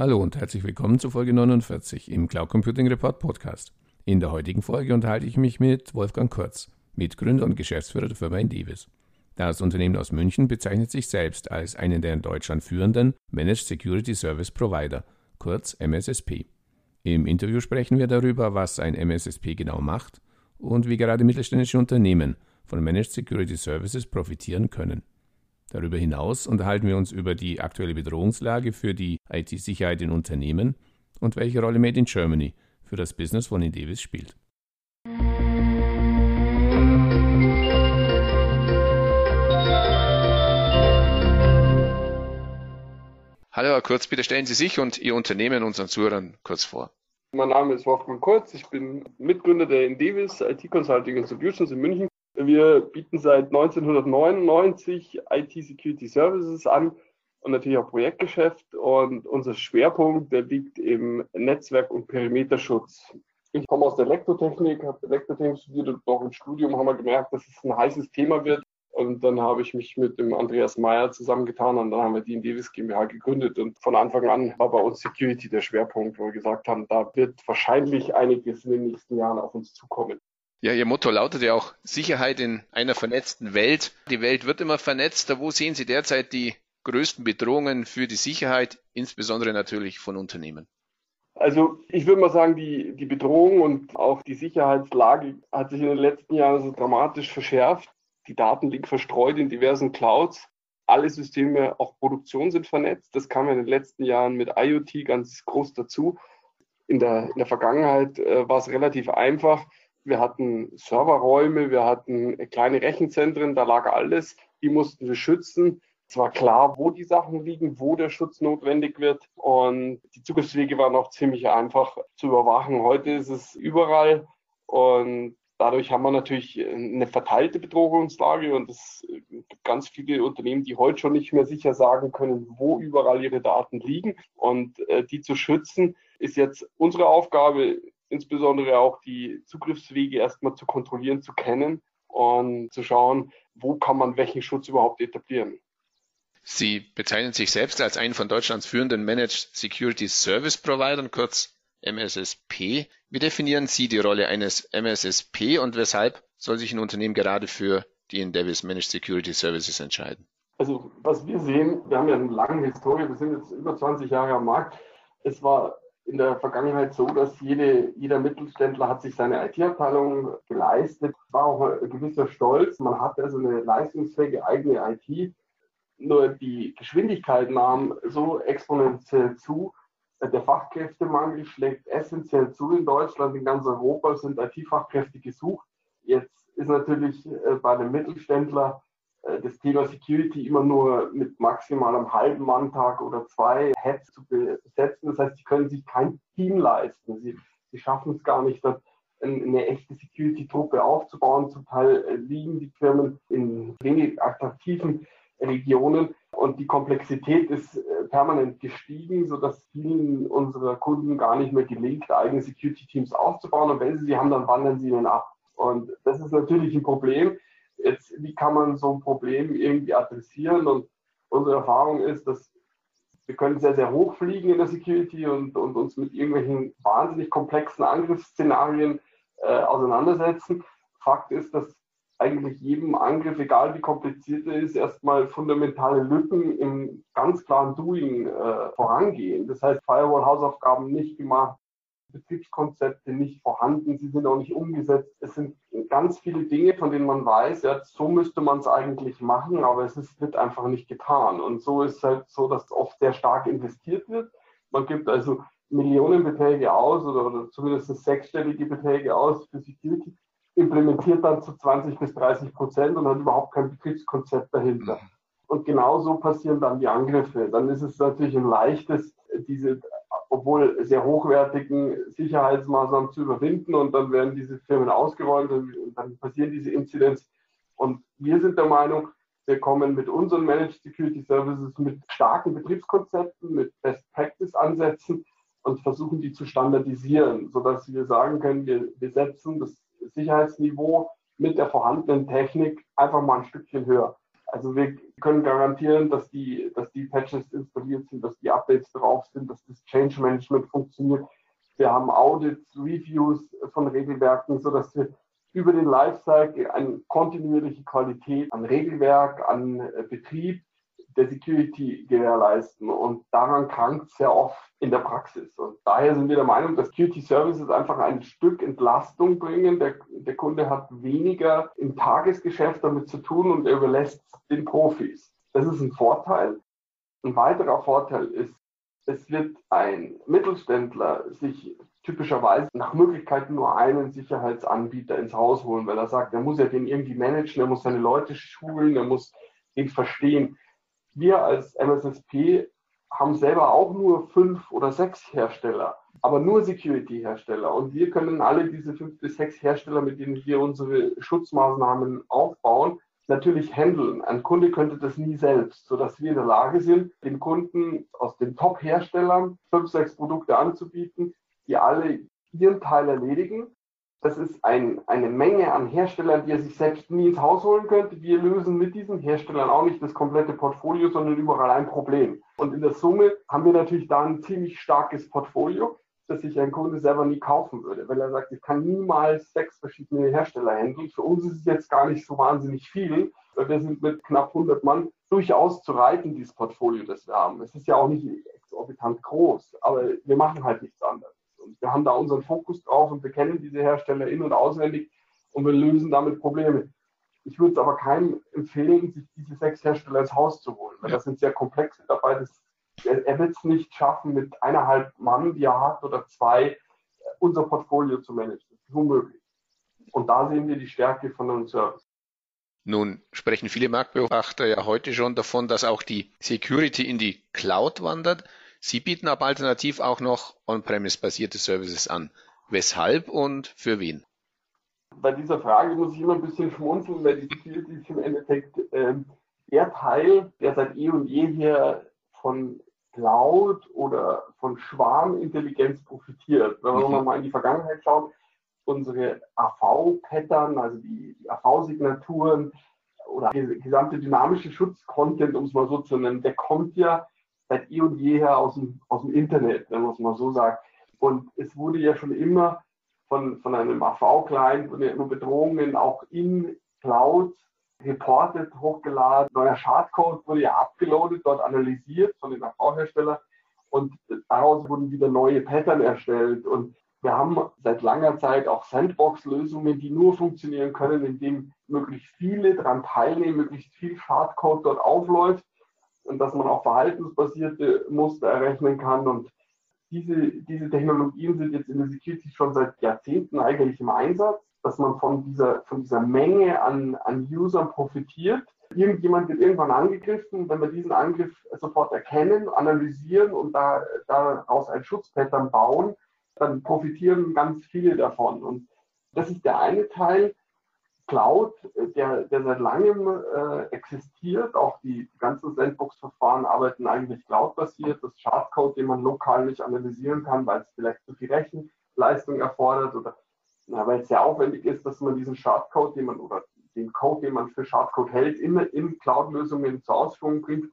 Hallo und herzlich willkommen zu Folge 49 im Cloud Computing Report Podcast. In der heutigen Folge unterhalte ich mich mit Wolfgang Kurz, Mitgründer und Geschäftsführer der Firma Indivis. Das Unternehmen aus München bezeichnet sich selbst als einen der in Deutschland führenden Managed Security Service Provider, kurz MSSP. Im Interview sprechen wir darüber, was ein MSSP genau macht und wie gerade mittelständische Unternehmen von Managed Security Services profitieren können. Darüber hinaus unterhalten wir uns über die aktuelle Bedrohungslage für die IT-Sicherheit in Unternehmen und welche Rolle Made in Germany für das Business von Indevis spielt. Hallo Herr Kurz, bitte stellen Sie sich und Ihr Unternehmen unseren Zuhörern kurz vor. Mein Name ist Wolfgang Kurz, ich bin Mitgründer der Indevis IT Consulting Solutions in München wir bieten seit 1999 IT Security Services an und natürlich auch Projektgeschäft. Und unser Schwerpunkt, der liegt im Netzwerk- und Perimeterschutz. Ich komme aus der Elektrotechnik, habe Elektrotechnik studiert und auch im Studium haben wir gemerkt, dass es ein heißes Thema wird. Und dann habe ich mich mit dem Andreas Meyer zusammengetan und dann haben wir die in Davis GmbH gegründet. Und von Anfang an war bei uns Security der Schwerpunkt, wo wir gesagt haben, da wird wahrscheinlich einiges in den nächsten Jahren auf uns zukommen. Ja, Ihr Motto lautet ja auch Sicherheit in einer vernetzten Welt. Die Welt wird immer vernetzter. Wo sehen Sie derzeit die größten Bedrohungen für die Sicherheit, insbesondere natürlich von Unternehmen? Also ich würde mal sagen, die, die Bedrohung und auch die Sicherheitslage hat sich in den letzten Jahren so dramatisch verschärft. Die Daten liegen verstreut in diversen Clouds. Alle Systeme, auch Produktion, sind vernetzt. Das kam in den letzten Jahren mit IoT ganz groß dazu. In der, in der Vergangenheit äh, war es relativ einfach wir hatten Serverräume, wir hatten kleine Rechenzentren, da lag alles. Die mussten wir schützen. Es war klar, wo die Sachen liegen, wo der Schutz notwendig wird. Und die Zugriffswege waren auch ziemlich einfach zu überwachen. Heute ist es überall. Und dadurch haben wir natürlich eine verteilte Bedrohungslage. Und es gibt ganz viele Unternehmen, die heute schon nicht mehr sicher sagen können, wo überall ihre Daten liegen. Und äh, die zu schützen, ist jetzt unsere Aufgabe insbesondere auch die Zugriffswege erstmal zu kontrollieren, zu kennen und zu schauen, wo kann man welchen Schutz überhaupt etablieren. Sie bezeichnen sich selbst als einen von Deutschlands führenden Managed Security Service Providern, kurz MSSP. Wie definieren Sie die Rolle eines MSSP und weshalb soll sich ein Unternehmen gerade für die Endevis Managed Security Services entscheiden? Also was wir sehen, wir haben ja eine lange Historie, wir sind jetzt über 20 Jahre am Markt. Es war in der Vergangenheit so, dass jede, jeder Mittelständler hat sich seine IT-Abteilung geleistet. War auch ein gewisser Stolz. Man hatte also eine leistungsfähige eigene IT. Nur die Geschwindigkeit nahm so exponentiell zu. Der Fachkräftemangel schlägt essentiell zu in Deutschland. In ganz Europa sind IT-Fachkräfte gesucht. Jetzt ist natürlich äh, bei einem Mittelständler das Thema Security immer nur mit maximal einem halben Manntag oder zwei Heads zu besetzen. Das heißt, sie können sich kein Team leisten. Sie, sie schaffen es gar nicht, eine echte Security-Truppe aufzubauen. Zum Teil äh, liegen die Firmen in wenig attraktiven Regionen und die Komplexität ist äh, permanent gestiegen, sodass vielen unserer Kunden gar nicht mehr gelingt, eigene Security-Teams aufzubauen. Und wenn sie sie haben, dann wandern sie ihnen ab. Und das ist natürlich ein Problem. Jetzt, wie kann man so ein Problem irgendwie adressieren? Und unsere Erfahrung ist, dass wir können sehr, sehr hoch fliegen in der Security und, und uns mit irgendwelchen wahnsinnig komplexen Angriffsszenarien äh, auseinandersetzen. Fakt ist, dass eigentlich jedem Angriff, egal wie kompliziert er ist, erstmal fundamentale Lücken im ganz klaren Doing äh, vorangehen. Das heißt, Firewall-Hausaufgaben nicht gemacht, Betriebskonzepte nicht vorhanden, sie sind auch nicht umgesetzt. Es sind ganz viele Dinge, von denen man weiß, ja, so müsste man es eigentlich machen, aber es ist, wird einfach nicht getan. Und so ist es halt so, dass oft sehr stark investiert wird. Man gibt also Millionenbeträge aus oder, oder zumindest sechsstellige Beträge aus für Security, implementiert dann zu 20 bis 30 Prozent und hat überhaupt kein Betriebskonzept dahinter. Mhm. Und genauso passieren dann die Angriffe. Dann ist es natürlich ein leichtes, diese obwohl sehr hochwertigen Sicherheitsmaßnahmen zu überwinden und dann werden diese Firmen ausgeräumt und dann passieren diese Incidents. Und wir sind der Meinung, wir kommen mit unseren Managed Security Services mit starken Betriebskonzepten, mit Best Practice Ansätzen und versuchen die zu standardisieren, sodass wir sagen können, wir, wir setzen das Sicherheitsniveau mit der vorhandenen Technik einfach mal ein Stückchen höher. Also wir können garantieren, dass die, dass die Patches installiert sind, dass die Updates drauf sind, dass das Change Management funktioniert. Wir haben Audits, Reviews von Regelwerken, sodass wir über den Lifecycle eine kontinuierliche Qualität an Regelwerk, an äh, Betrieb der Security gewährleisten. Und daran krankt sehr oft in der Praxis. Und daher sind wir der Meinung, dass Security Services einfach ein Stück Entlastung bringen. Der, der Kunde hat weniger im Tagesgeschäft damit zu tun und er überlässt den Profis. Das ist ein Vorteil. Ein weiterer Vorteil ist, es wird ein Mittelständler sich typischerweise nach Möglichkeit nur einen Sicherheitsanbieter ins Haus holen, weil er sagt, er muss ja den irgendwie managen, er muss seine Leute schulen, er muss ihn verstehen wir als MSSP haben selber auch nur fünf oder sechs Hersteller, aber nur Security-Hersteller. Und wir können alle diese fünf bis sechs Hersteller, mit denen wir unsere Schutzmaßnahmen aufbauen, natürlich handeln. Ein Kunde könnte das nie selbst, sodass wir in der Lage sind, den Kunden aus den Top-Herstellern fünf, sechs Produkte anzubieten, die alle ihren Teil erledigen das ist ein, eine Menge an Herstellern, die er sich selbst nie ins Haus holen könnte. Wir lösen mit diesen Herstellern auch nicht das komplette Portfolio, sondern überall ein Problem. Und in der Summe haben wir natürlich da ein ziemlich starkes Portfolio, das sich ein Kunde selber nie kaufen würde, weil er sagt, ich kann niemals sechs verschiedene Hersteller handeln. Für uns ist es jetzt gar nicht so wahnsinnig viel, weil wir sind mit knapp 100 Mann durchaus zu reiten, dieses Portfolio, das wir haben. Es ist ja auch nicht exorbitant groß, aber wir machen halt nichts anderes. Wir haben da unseren Fokus drauf und wir kennen diese Hersteller in- und auswendig und wir lösen damit Probleme. Ich würde es aber keinem empfehlen, sich diese sechs Hersteller ins Haus zu holen, weil das sind sehr komplexe dabei. Das, er, er wird es nicht schaffen, mit eineinhalb Mann, die er hat, oder zwei, unser Portfolio zu managen. Das ist unmöglich. Und da sehen wir die Stärke von einem Service. Nun sprechen viele Marktbeobachter ja heute schon davon, dass auch die Security in die Cloud wandert. Sie bieten aber alternativ auch noch On-Premise-basierte Services an. Weshalb und für wen? Bei dieser Frage muss ich immer ein bisschen schmunzeln, weil die Security ist im Endeffekt äh, der Teil, der seit eh und je hier von Cloud oder von Schwarmintelligenz profitiert. Wenn wir mhm. mal in die Vergangenheit schauen, unsere AV-Pattern, also die, die AV-Signaturen oder die gesamte dynamische Schutzcontent, um es mal so zu nennen, der kommt ja seit eh und jeher aus dem, aus dem Internet, wenn man es mal so sagt. Und es wurde ja schon immer von, von einem AV-Client, wurden ja Bedrohungen auch in Cloud reported, hochgeladen. Neuer Schadcode wurde ja abgeloadet, dort analysiert von den AV-Herstellern und daraus wurden wieder neue Pattern erstellt. Und wir haben seit langer Zeit auch Sandbox-Lösungen, die nur funktionieren können, indem möglichst viele daran teilnehmen, möglichst viel Schadcode dort aufläuft dass man auch verhaltensbasierte Muster errechnen kann. Und diese, diese Technologien sind jetzt in der Security schon seit Jahrzehnten eigentlich im Einsatz, dass man von dieser, von dieser Menge an, an Usern profitiert. Irgendjemand wird irgendwann angegriffen. Wenn wir diesen Angriff sofort erkennen, analysieren und da, daraus ein Schutzpattern bauen, dann profitieren ganz viele davon. Und das ist der eine Teil. Cloud, der, der seit langem äh, existiert. Auch die ganzen Sandbox-Verfahren arbeiten eigentlich cloud-basiert. Das Schadcode, den man lokal nicht analysieren kann, weil es vielleicht zu viel Rechenleistung erfordert oder weil es sehr aufwendig ist, dass man diesen Schadcode, den man oder den Code, den man für Schadcode hält, in, in Cloud-Lösungen zur Ausführung bringt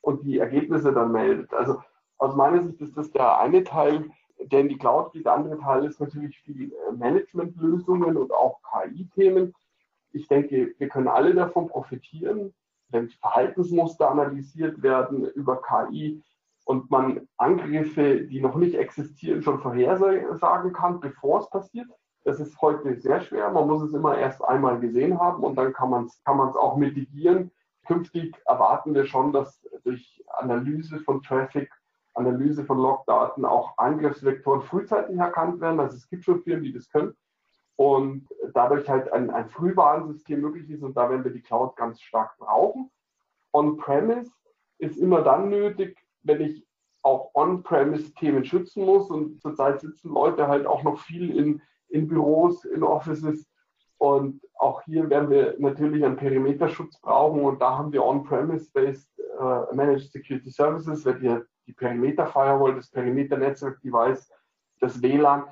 und die Ergebnisse dann meldet. Also aus meiner Sicht ist das der eine Teil, der in die Cloud. Der andere Teil ist natürlich viel äh, Management-Lösungen und auch KI-Themen ich denke, wir können alle davon profitieren, wenn Verhaltensmuster analysiert werden über KI und man Angriffe, die noch nicht existieren, schon vorhersagen kann, bevor es passiert. Das ist heute sehr schwer. Man muss es immer erst einmal gesehen haben und dann kann man es kann auch mitigieren. Künftig erwarten wir schon, dass durch Analyse von Traffic, Analyse von Logdaten auch Angriffsvektoren frühzeitig erkannt werden. Also es gibt schon Firmen, die das können und dadurch halt ein, ein Frühwarnsystem möglich ist und da werden wir die Cloud ganz stark brauchen. On-Premise ist immer dann nötig, wenn ich auch On-Premise-Themen schützen muss und zurzeit sitzen Leute halt auch noch viel in, in Büros, in Offices und auch hier werden wir natürlich einen Perimeterschutz brauchen und da haben wir On-Premise-Based uh, Managed Security Services, weil die, die Perimeter-Firewall, das Perimeter-Netzwerk-Device, das WLAN,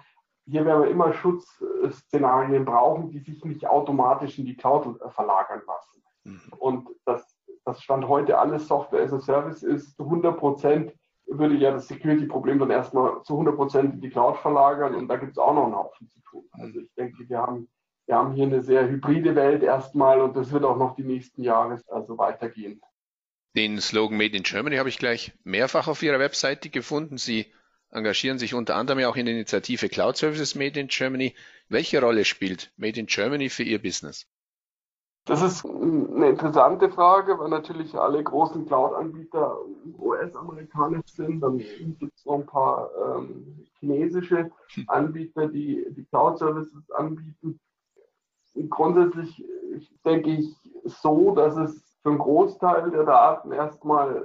hier werden wir immer Schutzszenarien brauchen, die sich nicht automatisch in die Cloud verlagern lassen. Mhm. Und das das Stand heute alles Software as a Service ist, zu 100 Prozent würde ja das Security-Problem dann erstmal zu 100 Prozent in die Cloud verlagern und da gibt es auch noch einen Haufen zu tun. Also ich denke, wir haben, wir haben hier eine sehr hybride Welt erstmal und das wird auch noch die nächsten Jahre also weitergehen. Den Slogan Made in Germany habe ich gleich mehrfach auf Ihrer Webseite gefunden. Sie engagieren sich unter anderem ja auch in der Initiative Cloud Services Made in Germany. Welche Rolle spielt Made in Germany für Ihr Business? Das ist eine interessante Frage, weil natürlich alle großen Cloud-Anbieter US-amerikanisch sind. Dann gibt es noch ein paar ähm, chinesische Anbieter, die die Cloud-Services anbieten. Grundsätzlich denke ich so, dass es für einen Großteil der Daten erstmal äh,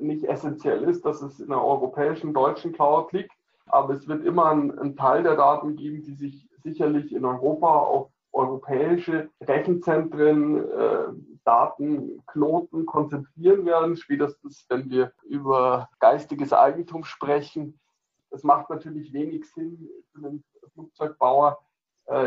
nicht essentiell ist, dass es in der europäischen, deutschen Cloud liegt. Aber es wird immer einen Teil der Daten geben, die sich sicherlich in Europa auf europäische Rechenzentren, äh, Datenknoten konzentrieren werden. Spätestens, wenn wir über geistiges Eigentum sprechen. Es macht natürlich wenig Sinn für einen Flugzeugbauer, äh,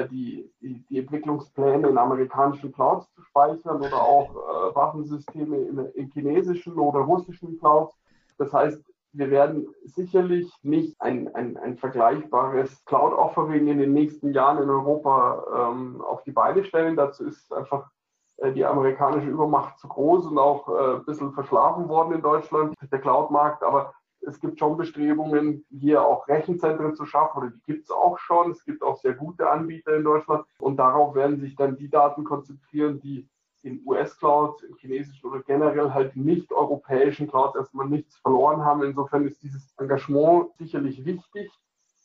die, die, die, Entwicklungspläne in amerikanischen Clouds zu speichern oder auch äh, Waffensysteme in, in chinesischen oder russischen Clouds. Das heißt, wir werden sicherlich nicht ein, ein, ein vergleichbares Cloud-Offering in den nächsten Jahren in Europa ähm, auf die Beine stellen. Dazu ist einfach äh, die amerikanische Übermacht zu groß und auch äh, ein bisschen verschlafen worden in Deutschland, der Cloud-Markt. Aber es gibt schon Bestrebungen, hier auch Rechenzentren zu schaffen, oder die gibt es auch schon. Es gibt auch sehr gute Anbieter in Deutschland. Und darauf werden sich dann die Daten konzentrieren, die in US-Clouds, in chinesischen oder generell halt nicht europäischen Clouds erstmal nichts verloren haben. Insofern ist dieses Engagement sicherlich wichtig.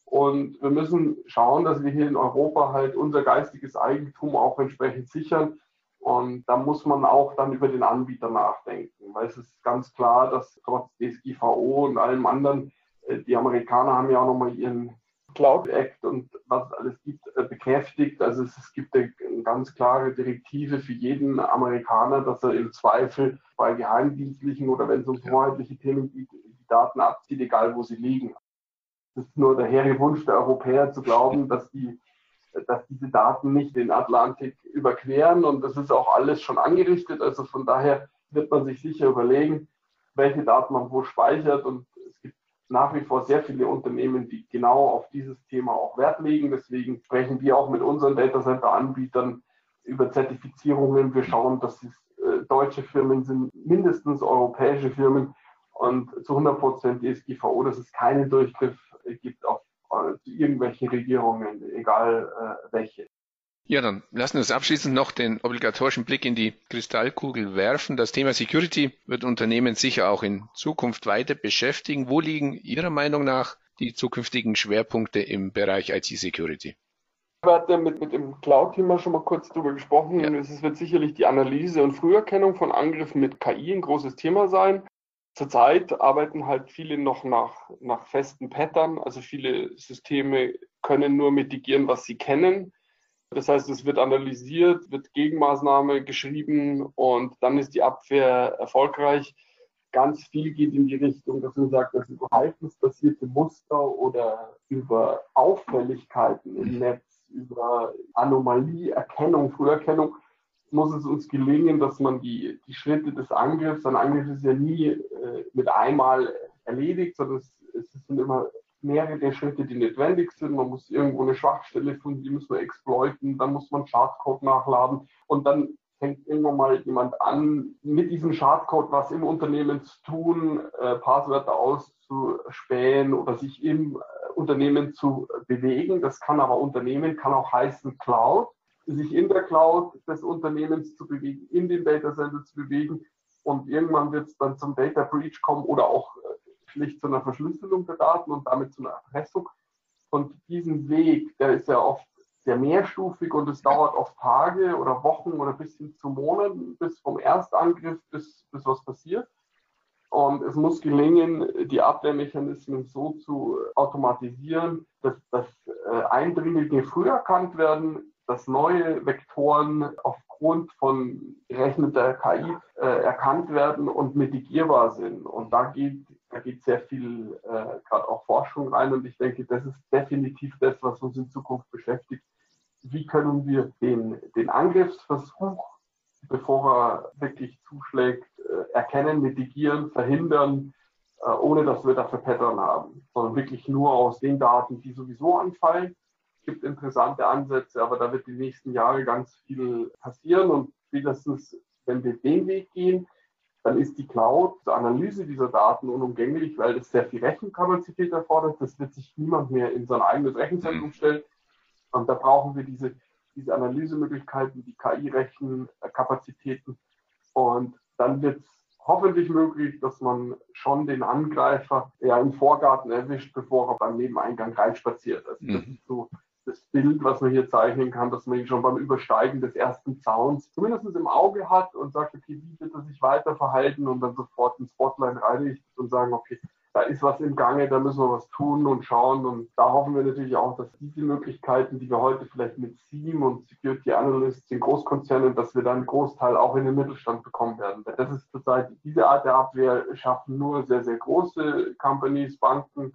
Und wir müssen schauen, dass wir hier in Europa halt unser geistiges Eigentum auch entsprechend sichern. Und da muss man auch dann über den Anbieter nachdenken, weil es ist ganz klar, dass trotz DSGVO und allem anderen, äh, die Amerikaner haben ja auch nochmal ihren Cloud Act und was es alles gibt, äh, bekräftigt. Also es, es gibt eine ganz klare Direktive für jeden Amerikaner, dass er im Zweifel bei geheimdienstlichen oder wenn es um vorheitliche Themen geht, die Daten abzieht, egal wo sie liegen. Es ist nur der hehre Wunsch der Europäer zu glauben, dass die dass diese Daten nicht den Atlantik überqueren und das ist auch alles schon angerichtet. Also von daher wird man sich sicher überlegen, welche Daten man wo speichert und nach wie vor sehr viele Unternehmen, die genau auf dieses Thema auch Wert legen. Deswegen sprechen wir auch mit unseren Datacenter-Anbietern über Zertifizierungen. Wir schauen, dass es äh, deutsche Firmen sind, mindestens europäische Firmen und zu 100 Prozent DSGVO, dass es keinen Durchgriff gibt auf äh, irgendwelche Regierungen, egal äh, welche. Ja, dann lassen wir uns abschließend noch den obligatorischen Blick in die Kristallkugel werfen. Das Thema Security wird Unternehmen sicher auch in Zukunft weiter beschäftigen. Wo liegen Ihrer Meinung nach die zukünftigen Schwerpunkte im Bereich IT-Security? Ich hatte mit, mit dem Cloud-Thema schon mal kurz drüber gesprochen. Ja. Es wird sicherlich die Analyse und Früherkennung von Angriffen mit KI ein großes Thema sein. Zurzeit arbeiten halt viele noch nach, nach festen Pattern. Also viele Systeme können nur mitigieren, was sie kennen. Das heißt, es wird analysiert, wird Gegenmaßnahme geschrieben und dann ist die Abwehr erfolgreich. Ganz viel geht in die Richtung, dass man sagt, dass über verhaltensbasierte Muster oder über Auffälligkeiten im Netz, über Anomalieerkennung, Früherkennung, muss es uns gelingen, dass man die, die Schritte des Angriffs, ein Angriff ist ja nie äh, mit einmal erledigt, sondern es, es sind immer mehrere Schritte, die notwendig sind. Man muss irgendwo eine Schwachstelle finden, die muss man exploiten, dann muss man Schadcode nachladen und dann fängt irgendwann mal jemand an, mit diesem Schadcode was im Unternehmen zu tun, äh, Passwörter auszuspähen oder sich im Unternehmen zu bewegen. Das kann aber Unternehmen, kann auch heißen Cloud, sich in der Cloud des Unternehmens zu bewegen, in den Data Center zu bewegen. Und irgendwann wird es dann zum Data Breach kommen oder auch äh, schlicht zu einer Verschlüsselung der Daten und damit zu einer Erpressung. Und diesen Weg, der ist ja oft sehr mehrstufig und es dauert oft Tage oder Wochen oder bis hin zu Monaten, bis vom Erstangriff bis, bis was passiert. Und es muss gelingen, die Abwehrmechanismen so zu automatisieren, dass, dass äh, Eindringlinge früh erkannt werden, dass neue Vektoren aufgrund von gerechneter KI äh, erkannt werden und mitigierbar sind. Und da geht da geht sehr viel äh, gerade auch Forschung rein und ich denke, das ist definitiv das, was uns in Zukunft beschäftigt. Wie können wir den, den Angriffsversuch bevor er wirklich zuschlägt, äh, erkennen, mitigieren, verhindern, äh, ohne dass wir dafür Pattern haben, sondern wirklich nur aus den Daten, die sowieso anfallen. Es gibt interessante Ansätze, aber da wird die nächsten Jahre ganz viel passieren und spätestens, wenn wir den Weg gehen, dann ist die Cloud zur Analyse dieser Daten unumgänglich, weil das sehr viel Rechenkapazität erfordert. Das wird sich niemand mehr in sein eigenes Rechenzentrum stellen. Und da brauchen wir diese, diese Analysemöglichkeiten, die KI-Rechenkapazitäten. Und dann wird es hoffentlich möglich, dass man schon den Angreifer ja im Vorgarten erwischt, bevor er beim Nebeneingang reinspaziert. Also das mhm. ist so das Bild, was man hier zeichnen kann, dass man ihn schon beim Übersteigen des ersten Zauns zumindest im Auge hat und sagt, okay, wie wird er sich weiter verhalten und dann sofort ein Spotlight reinrichtet und sagen, okay, da ist was im Gange, da müssen wir was tun und schauen. Und da hoffen wir natürlich auch, dass diese Möglichkeiten, die wir heute vielleicht mit SIEM und Security Analysts in Großkonzernen, dass wir dann einen Großteil auch in den Mittelstand bekommen werden. Das ist zurzeit, diese Art der Abwehr schaffen nur sehr, sehr große Companies, Banken,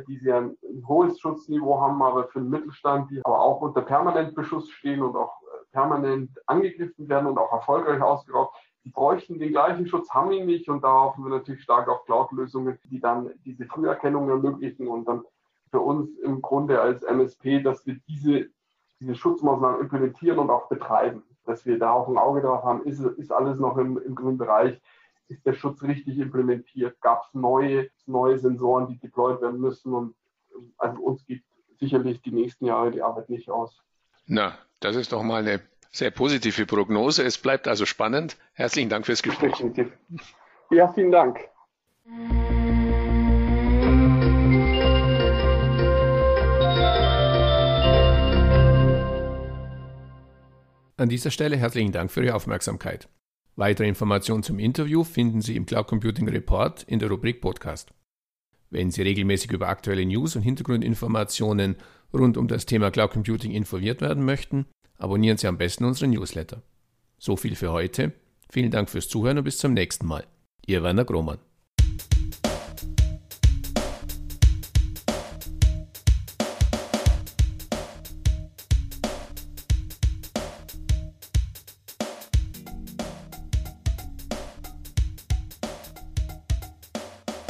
die sehr ein, ein hohes Schutzniveau haben, aber für den Mittelstand, die aber auch unter permanent Beschuss stehen und auch äh, permanent angegriffen werden und auch erfolgreich ausgeraubt, die bräuchten den gleichen Schutz, haben ihn nicht und da hoffen wir natürlich stark auf Cloud-Lösungen, die dann diese Früherkennung ermöglichen und dann für uns im Grunde als MSP, dass wir diese, diese Schutzmaßnahmen implementieren und auch betreiben, dass wir da auch ein Auge drauf haben, ist, ist alles noch im, im grünen Bereich, ist der Schutz richtig implementiert, gab es neue, neue Sensoren, die deployed werden müssen und also uns geht sicherlich die nächsten Jahre die Arbeit nicht aus. Na, das ist doch mal eine sehr positive Prognose. Es bleibt also spannend. Herzlichen Dank fürs Gespräch. Definitiv. Ja, vielen Dank. An dieser Stelle herzlichen Dank für Ihre Aufmerksamkeit. Weitere Informationen zum Interview finden Sie im Cloud Computing Report in der Rubrik Podcast. Wenn Sie regelmäßig über aktuelle News und Hintergrundinformationen rund um das Thema Cloud Computing informiert werden möchten, abonnieren Sie am besten unseren Newsletter. So viel für heute. Vielen Dank fürs Zuhören und bis zum nächsten Mal. Ihr Werner Grohmann.